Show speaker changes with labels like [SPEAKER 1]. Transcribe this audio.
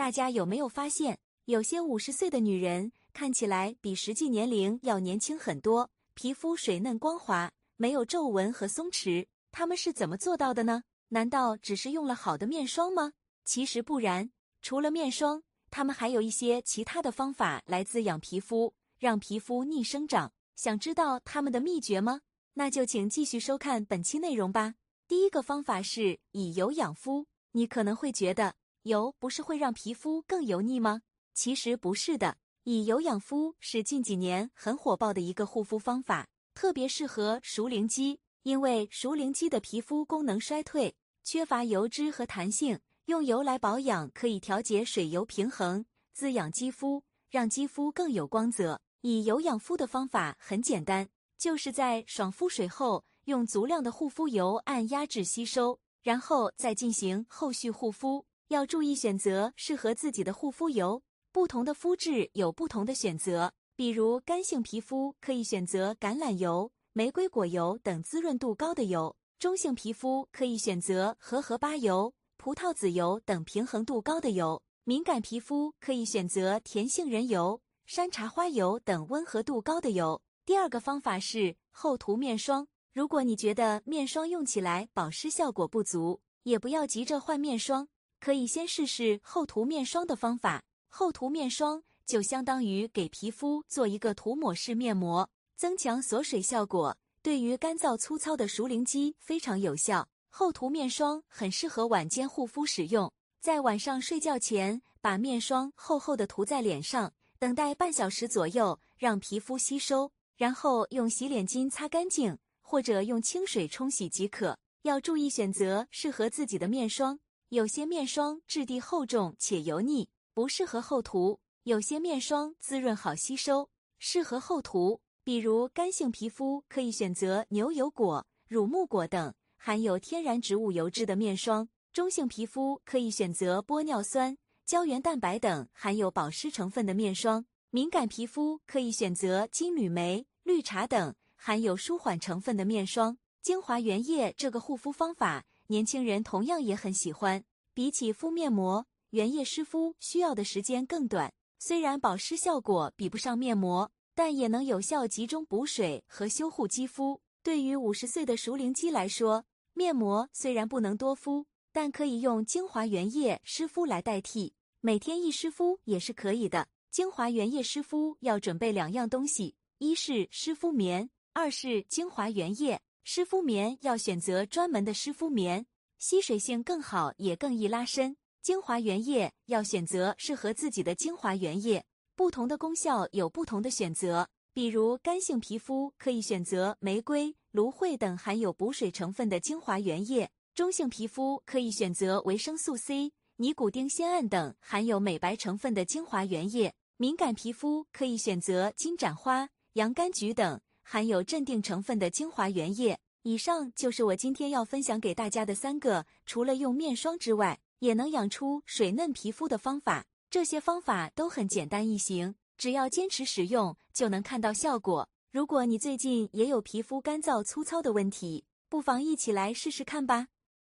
[SPEAKER 1] 大家有没有发现，有些五十岁的女人看起来比实际年龄要年轻很多，皮肤水嫩光滑，没有皱纹和松弛？她们是怎么做到的呢？难道只是用了好的面霜吗？其实不然，除了面霜，她们还有一些其他的方法来滋养皮肤，让皮肤逆生长。想知道他们的秘诀吗？那就请继续收看本期内容吧。第一个方法是以油养肤。你可能会觉得。油不是会让皮肤更油腻吗？其实不是的，以油养肤是近几年很火爆的一个护肤方法，特别适合熟龄肌，因为熟龄肌的皮肤功能衰退，缺乏油脂和弹性，用油来保养可以调节水油平衡，滋养肌肤，让肌肤更有光泽。以油养肤的方法很简单，就是在爽肤水后，用足量的护肤油按压制吸收，然后再进行后续护肤。要注意选择适合自己的护肤油，不同的肤质有不同的选择。比如干性皮肤可以选择橄榄油、玫瑰果油等滋润度高的油；中性皮肤可以选择荷荷巴油、葡萄籽油等平衡度高的油；敏感皮肤可以选择甜杏仁油、山茶花油等温和度高的油。第二个方法是厚涂面霜。如果你觉得面霜用起来保湿效果不足，也不要急着换面霜。可以先试试厚涂面霜的方法。厚涂面霜就相当于给皮肤做一个涂抹式面膜，增强锁水效果，对于干燥粗糙的熟龄肌非常有效。厚涂面霜很适合晚间护肤使用，在晚上睡觉前把面霜厚厚的涂在脸上，等待半小时左右，让皮肤吸收，然后用洗脸巾擦干净，或者用清水冲洗即可。要注意选择适合自己的面霜。有些面霜质地厚重且油腻，不适合厚涂；有些面霜滋润好吸收，适合厚涂。比如干性皮肤可以选择牛油果、乳木果等含有天然植物油脂的面霜；中性皮肤可以选择玻尿酸、胶原蛋白等含有保湿成分的面霜；敏感皮肤可以选择金缕梅、绿茶等含有舒缓成分的面霜。精华原液这个护肤方法。年轻人同样也很喜欢。比起敷面膜，原液湿敷需要的时间更短。虽然保湿效果比不上面膜，但也能有效集中补水和修护肌肤。对于五十岁的熟龄肌来说，面膜虽然不能多敷，但可以用精华原液湿敷来代替。每天一湿敷也是可以的。精华原液湿敷要准备两样东西：一是湿敷棉，二是精华原液。湿敷棉要选择专门的湿敷棉，吸水性更好，也更易拉伸。精华原液要选择适合自己的精华原液，不同的功效有不同的选择。比如干性皮肤可以选择玫瑰、芦荟等含有补水成分的精华原液；中性皮肤可以选择维生素 C、尼古丁酰胺等含有美白成分的精华原液；敏感皮肤可以选择金盏花、洋甘菊等。含有镇定成分的精华原液。以上就是我今天要分享给大家的三个，除了用面霜之外，也能养出水嫩皮肤的方法。这些方法都很简单易行，只要坚持使用就能看到效果。如果你最近也有皮肤干燥粗糙的问题，不妨一起来试试看吧。